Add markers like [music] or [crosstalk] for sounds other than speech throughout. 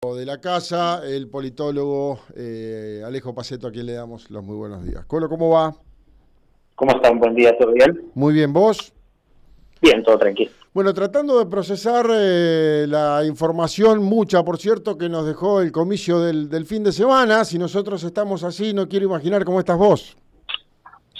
de la casa, el politólogo eh, Alejo Paceto, a quien le damos los muy buenos días. Colo, ¿cómo va? ¿Cómo está? Un buen día, ¿todo bien? Muy bien, ¿vos? Bien, todo tranquilo. Bueno, tratando de procesar eh, la información, mucha por cierto, que nos dejó el comicio del, del, fin de semana. Si nosotros estamos así, no quiero imaginar cómo estás vos.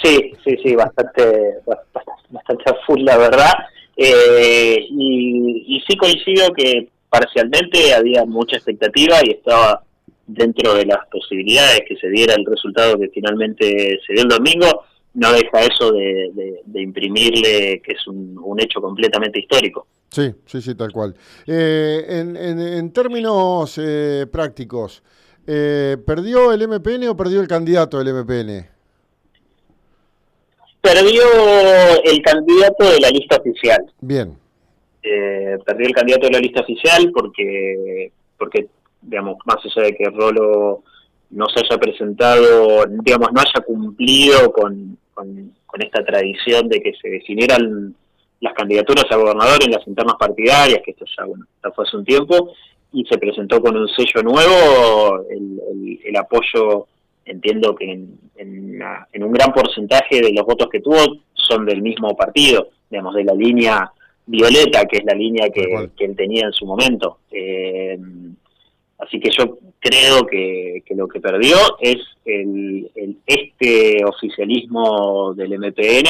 Sí, sí, sí, bastante, bastante, bastante full, la verdad. Eh, y, y sí coincido que parcialmente había mucha expectativa y estaba dentro de las posibilidades que se diera el resultado que finalmente se dio el domingo, no deja eso de, imprimirle que es un, hecho completamente histórico. Sí, sí, sí, tal cual. Eh, en, términos eh, prácticos, eh, ¿perdió el MPN o perdió el candidato del MPN? Perdió el candidato de la lista oficial. Bien eh, perdió el candidato de la lista oficial porque, porque digamos, más allá de que Rolo no se haya presentado, digamos, no haya cumplido con, con, esta tradición de que se definieran las candidaturas a gobernador en las internas partidarias, que esto ya, bueno, ya fue hace un tiempo, y se presentó con un sello nuevo, el, el, apoyo, entiendo que en, en, un gran porcentaje de los votos que tuvo son del mismo partido, digamos, de la línea violeta, que es la línea que, él tenía en su momento. Eh, así que yo creo que, lo que perdió es el, este oficialismo del MPN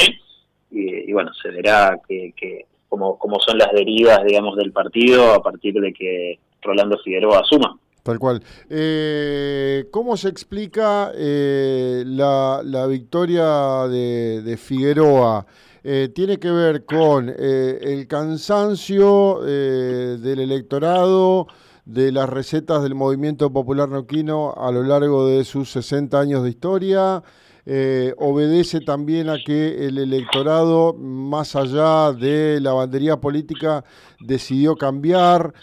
y, bueno, se verá que, que cómo, son las derivas, digamos, del partido a partir de que Rolando Figueroa asuma. Tal cual. Eh, ¿Cómo se explica eh, la, la, victoria de, de Figueroa? Eh, tiene que ver con eh, el cansancio eh, del electorado, de las recetas del movimiento popular neuquino a lo largo de sus 60 años de historia. obedece también a que el electorado, más allá de la bandería política, decidió cambiar.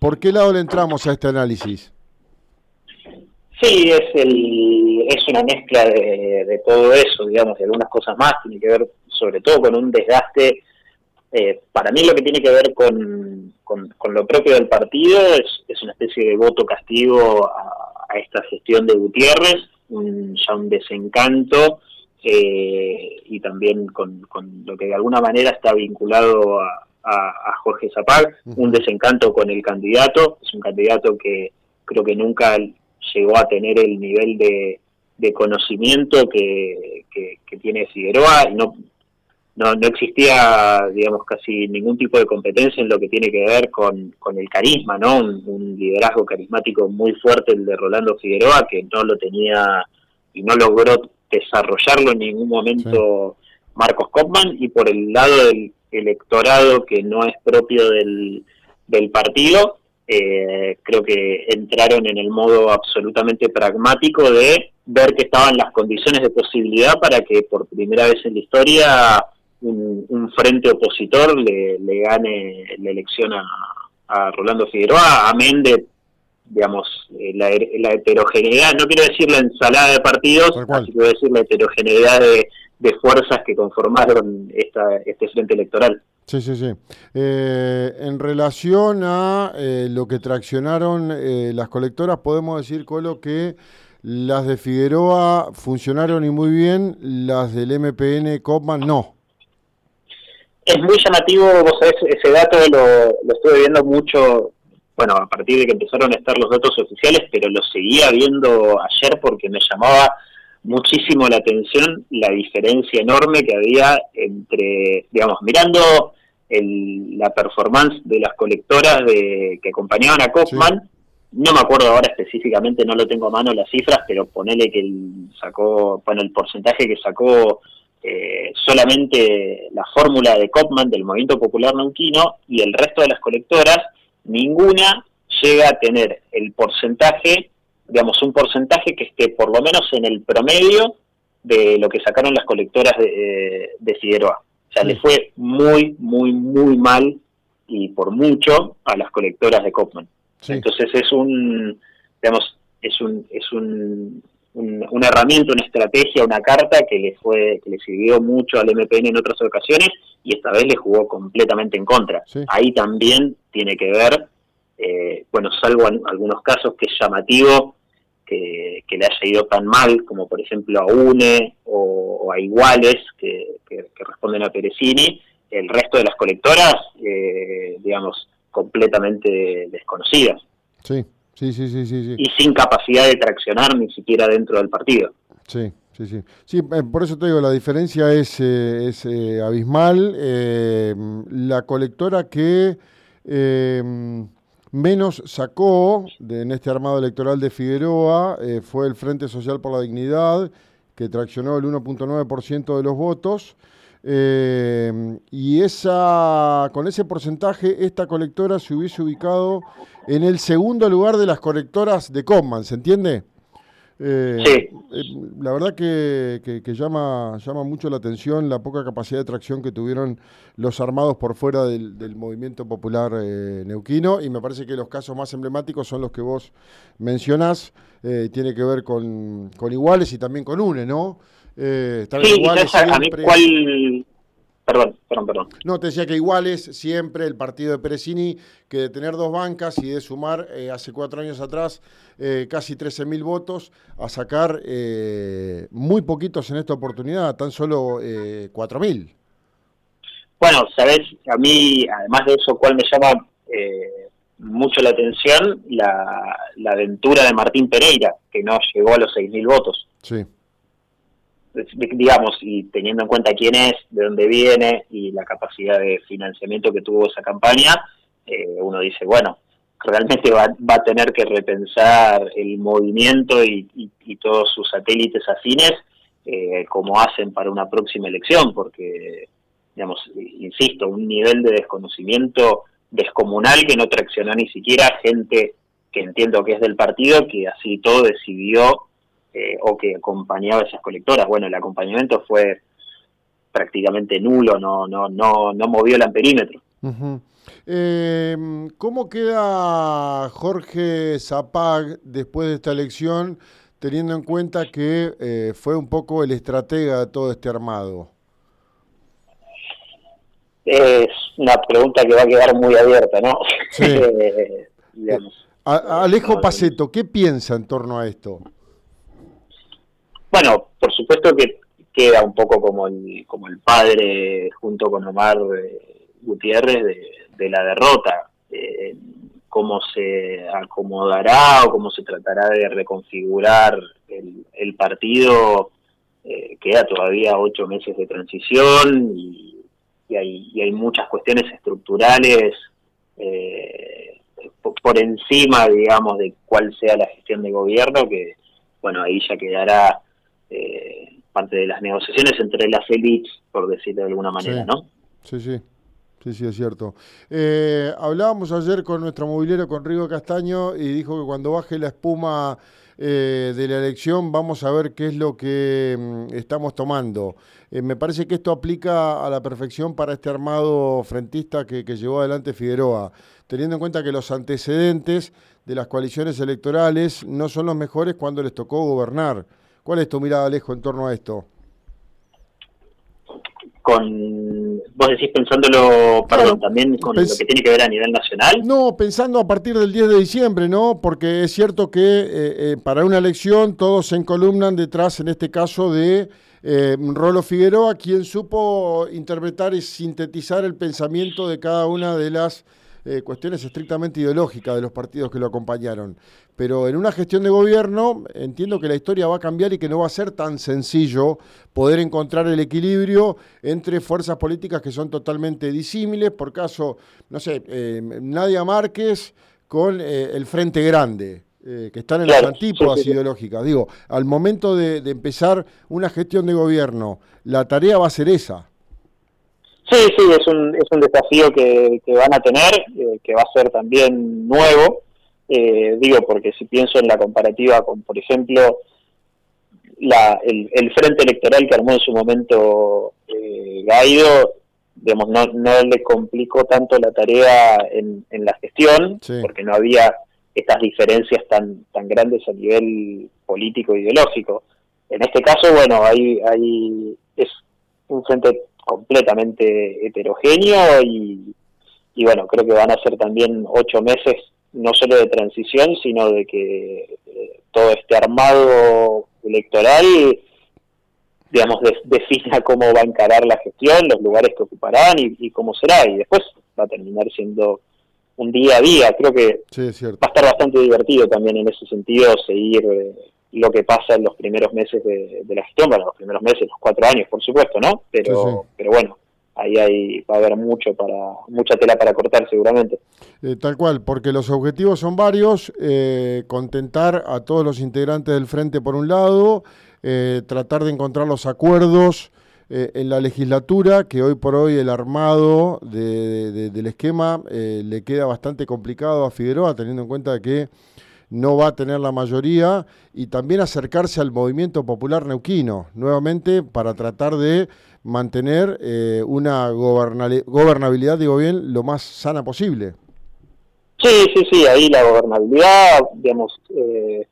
¿Por qué lado le entramos a este análisis? Sí, es, el, es una mezcla de, de todo eso, digamos, de algunas cosas más, tiene que ver sobre todo con un desgaste, eh, para mí lo que tiene que ver con, con, lo propio del partido es, es, una especie de voto castigo a, esta gestión de Gutiérrez, un, ya un desencanto eh, y también con, con, lo que de alguna manera está vinculado a, a, Jorge Zapag, un desencanto con el candidato, es un candidato que creo que nunca llegó a tener el nivel de, de conocimiento que, que, que, tiene Figueroa, y no, no, no existía, digamos, casi ningún tipo de competencia en lo que tiene que ver con, con el carisma, ¿no? Un, liderazgo carismático muy fuerte el de Rolando Figueroa, que no lo tenía y no logró desarrollarlo en ningún momento Marcos Kopman, y por el lado del electorado que no es propio del, del partido, eh, creo que entraron en el modo absolutamente pragmático de ver que estaban las condiciones de posibilidad para que por primera vez en la historia un, frente opositor le, gane la elección a, Rolando Figueroa, amén de, digamos, eh, la, heterogeneidad, no quiero decir la ensalada de partidos, quiero decir la heterogeneidad de, fuerzas que conformaron esta, este frente electoral. Sí, sí, sí. Eh, en relación a eh, lo que traccionaron las colectoras, podemos decir, Colo, que las de Figueroa funcionaron y muy bien, las del MPN Copman no es muy llamativo, vos sabés, ese dato lo, lo estuve viendo mucho, bueno, a partir de que empezaron a estar los datos oficiales, pero lo seguía viendo ayer porque me llamaba muchísimo la atención la diferencia enorme que había entre, digamos, mirando el, la performance de las colectoras de, que acompañaban a Kaufman, no me acuerdo ahora específicamente, no lo tengo a mano las cifras, pero ponele que sacó, bueno, el porcentaje que sacó eh, solamente la fórmula de Kopman del Movimiento Popular Neuquino y el resto de las colectoras, ninguna llega a tener el porcentaje, digamos, un porcentaje que esté por lo menos en el promedio de lo que sacaron las colectoras de, de Figueroa. O sea, le fue muy, muy, muy mal y por mucho a las colectoras de Kopman. Entonces es un, digamos, es un, es un, una herramienta, una estrategia, una carta que le fue, que le sirvió mucho al MPN en otras ocasiones y esta vez le jugó completamente en contra. Ahí también tiene que ver eh, bueno, salvo en algunos casos que es llamativo que, le haya ido tan mal, como por ejemplo a UNE o, a Iguales, que, responden a Perecini, el resto de las colectoras, eh, digamos, completamente desconocidas. Sí, sí, sí, sí, sí, Y sin capacidad de traccionar ni siquiera dentro del partido. Sí, sí, sí. Sí, eh, por eso te digo, la diferencia es, es abismal. la colectora que menos sacó en este armado electoral de Figueroa eh, fue el Frente Social por la Dignidad, que traccionó el 1.9% de los votos. Eh, y esa, con ese porcentaje, esta colectora se hubiese ubicado en el segundo lugar de las colectoras de Comman, ¿se entiende? Eh, sí. Eh, la verdad que, llama, llama mucho la atención la poca capacidad de tracción que tuvieron los armados por fuera del, movimiento popular eh, neuquino y me parece que los casos más emblemáticos son los que vos mencionás, tiene que ver con, iguales y también con UNE, ¿no? Sí, iguales a mí cuál, Perdón, perdón, perdón. No, te decía que igual es siempre el partido de Perecini que de tener dos bancas y de sumar eh, hace cuatro años atrás eh, casi 13.000 votos a sacar eh, muy poquitos en esta oportunidad, tan solo 4.000. Bueno, sabes, a mí, además de eso, ¿cuál me llama mucho la atención? La, la aventura de Martín Pereira, que no llegó a los 6.000 votos. Sí digamos, y teniendo en cuenta quién es, de dónde viene y la capacidad de financiamiento que tuvo esa campaña, eh, uno dice, bueno, realmente va, va, a tener que repensar el movimiento y, todos sus satélites afines eh, como hacen para una próxima elección, porque, digamos, insisto, un nivel de desconocimiento descomunal que no traccionó ni siquiera gente que entiendo que es del partido, que así todo decidió eh, o que acompañaba a esas colectoras. Bueno, el acompañamiento fue prácticamente nulo, no, no, no, no movió el amperímetro. Em, ¿Cómo queda Jorge Zapag después de esta elección, teniendo en cuenta que eh, fue un poco el estratega de todo este armado? Es una pregunta que va a quedar muy abierta, ¿no? [laughs] Eh, Alejo Paceto, ¿qué piensa en torno a esto? Bueno, por supuesto que queda un poco como el, como el padre junto con Omar eh, Gutiérrez de, la derrota. Eh, cómo se acomodará o cómo se tratará de reconfigurar el, partido. Eh, queda todavía ocho meses de transición y, hay, y hay, muchas cuestiones estructurales por encima, digamos, de cuál sea la gestión de gobierno que, bueno, ahí ya quedará eh, parte de las negociaciones entre las élites, por decirlo de alguna manera, ¿no? Sí, sí. Sí, sí, es cierto. Eh, hablábamos ayer con nuestro movilero, con Rigo Castaño, y dijo que cuando baje la espuma eh, de la elección vamos a ver qué es lo que mm, estamos tomando. Eh, me parece que esto aplica a la perfección para este armado frentista que, que llevó adelante Figueroa, teniendo en cuenta que los antecedentes de las coaliciones electorales no son los mejores cuando les tocó gobernar. ¿Cuál es tu mirada, Alejo, en torno a esto? Con, vos decís pensándolo, perdón, también con lo que tiene que ver a nivel nacional. No, pensando a partir del 10 de diciembre, ¿no? Porque es cierto que eh, eh, para una elección todos se encolumnan detrás, en este caso, de eh, Rolo Figueroa, quien supo interpretar y sintetizar el pensamiento de cada una de las eh, cuestiones estrictamente ideológicas de los partidos que lo acompañaron. Pero en una gestión de gobierno entiendo que la historia va a cambiar y que no va a ser tan sencillo poder encontrar el equilibrio entre fuerzas políticas que son totalmente disímiles. Por caso, no sé, eh, Nadia Márquez con eh, el Frente Grande. que están en las antípodas ideológicas. Digo, al momento de empezar una gestión de gobierno, la tarea va a ser esa. Sí, sí, es un, es un desafío que, van a tener, eh, que va a ser también nuevo. Eh, digo, porque si pienso en la comparativa con, por ejemplo, la, el, frente electoral que armó en su momento eh, Gaido, digamos, no, no le complicó tanto la tarea en, en la gestión, porque no había estas diferencias tan, tan grandes a nivel político e ideológico. En este caso, bueno, hay, hay es un frente completamente heterogéneo y, bueno, creo que van a ser también ocho meses no solo de transición, sino de que eh, todo este armado electoral, digamos, defina cómo va a encarar la gestión, los lugares que ocuparán y, cómo será, y después va a terminar siendo un día a día. Creo que va a estar bastante divertido también en ese sentido seguir eh, lo que pasa en los primeros meses de, la gestión, bueno, los primeros meses, los cuatro años, por supuesto, ¿no? Pero, pero bueno, ahí hay, va a haber mucho para, mucha tela para cortar seguramente. Eh, tal cual, porque los objetivos son varios, eh, contentar a todos los integrantes del frente por un lado, eh, tratar de encontrar los acuerdos en la legislatura, que hoy por hoy el armado del esquema le queda bastante complicado a Figueroa, teniendo en cuenta que no va a tener la mayoría, y también acercarse al movimiento popular neuquino, nuevamente para tratar de mantener eh, una gobernabilidad, digo bien, lo más sana posible. Sí, sí, sí, ahí la gobernabilidad, digamos, eh,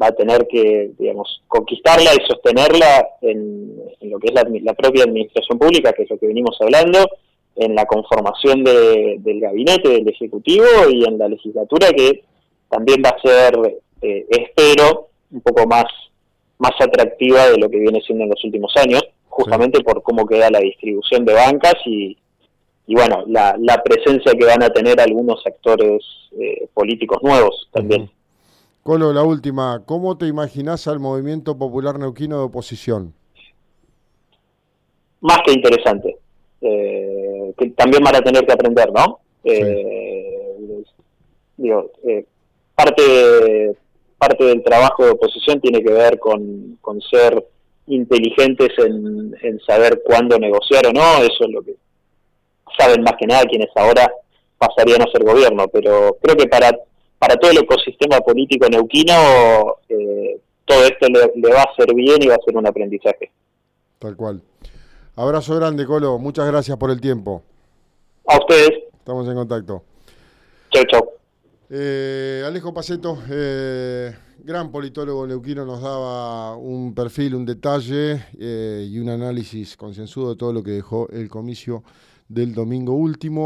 va a tener que, digamos, conquistarla y sostenerla en, lo que es la, propia administración pública, que es lo que venimos hablando, en la conformación del gabinete, del Ejecutivo y en la legislatura, que también va a ser, eh, espero, un poco más, más atractiva de lo que viene siendo en los últimos años justamente por cómo queda la distribución de bancas y, y bueno, la, la, presencia que van a tener algunos actores eh, políticos nuevos también. Colo, la última, ¿cómo te imaginas al movimiento popular neuquino de oposición? Más que interesante, eh, que también van a tener que aprender, ¿no? Eh, digo, parte, parte del trabajo de oposición tiene que ver con, con ser inteligentes en, saber cuándo negociar o no, eso es lo que saben más que nada quienes ahora pasarían a ser gobierno, pero creo que para, para todo el ecosistema político neuquino eh, todo esto le, va a hacer bien y va a ser un aprendizaje. Tal cual. Abrazo grande, Colo. Muchas gracias por el tiempo. A ustedes. Estamos en contacto. Chau, chau. Eh, Alejo Paceto, eh, gran politólogo neuquino, nos daba un perfil, un detalle eh, y un análisis concienzudo de todo lo que dejó el comicio del domingo último.